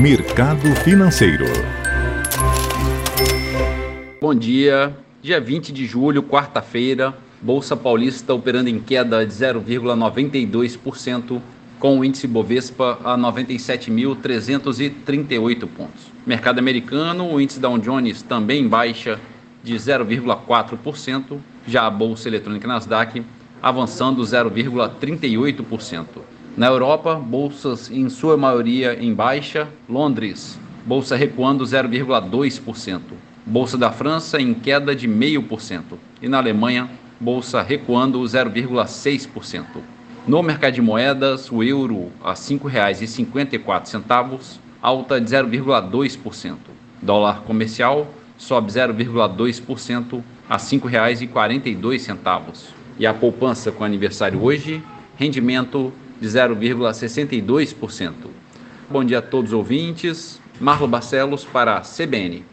Mercado Financeiro. Bom dia. Dia 20 de julho, quarta-feira, Bolsa Paulista operando em queda de 0,92%, com o índice Bovespa a 97.338 pontos. Mercado americano, o índice Dow Jones também em baixa de 0,4%, já a bolsa eletrônica Nasdaq avançando 0,38%. Na Europa, bolsas em sua maioria em baixa, Londres, bolsa recuando 0,2%. Bolsa da França em queda de 0,5% e na Alemanha, bolsa recuando 0,6%. No mercado de moedas, o euro a R$ 5,54, alta de 0,2%. Dólar comercial sobe 0,2% a R$ 5,42. E a poupança com aniversário hoje, rendimento de 0,62%. Bom dia a todos os ouvintes. Marlo Barcelos para a CBN.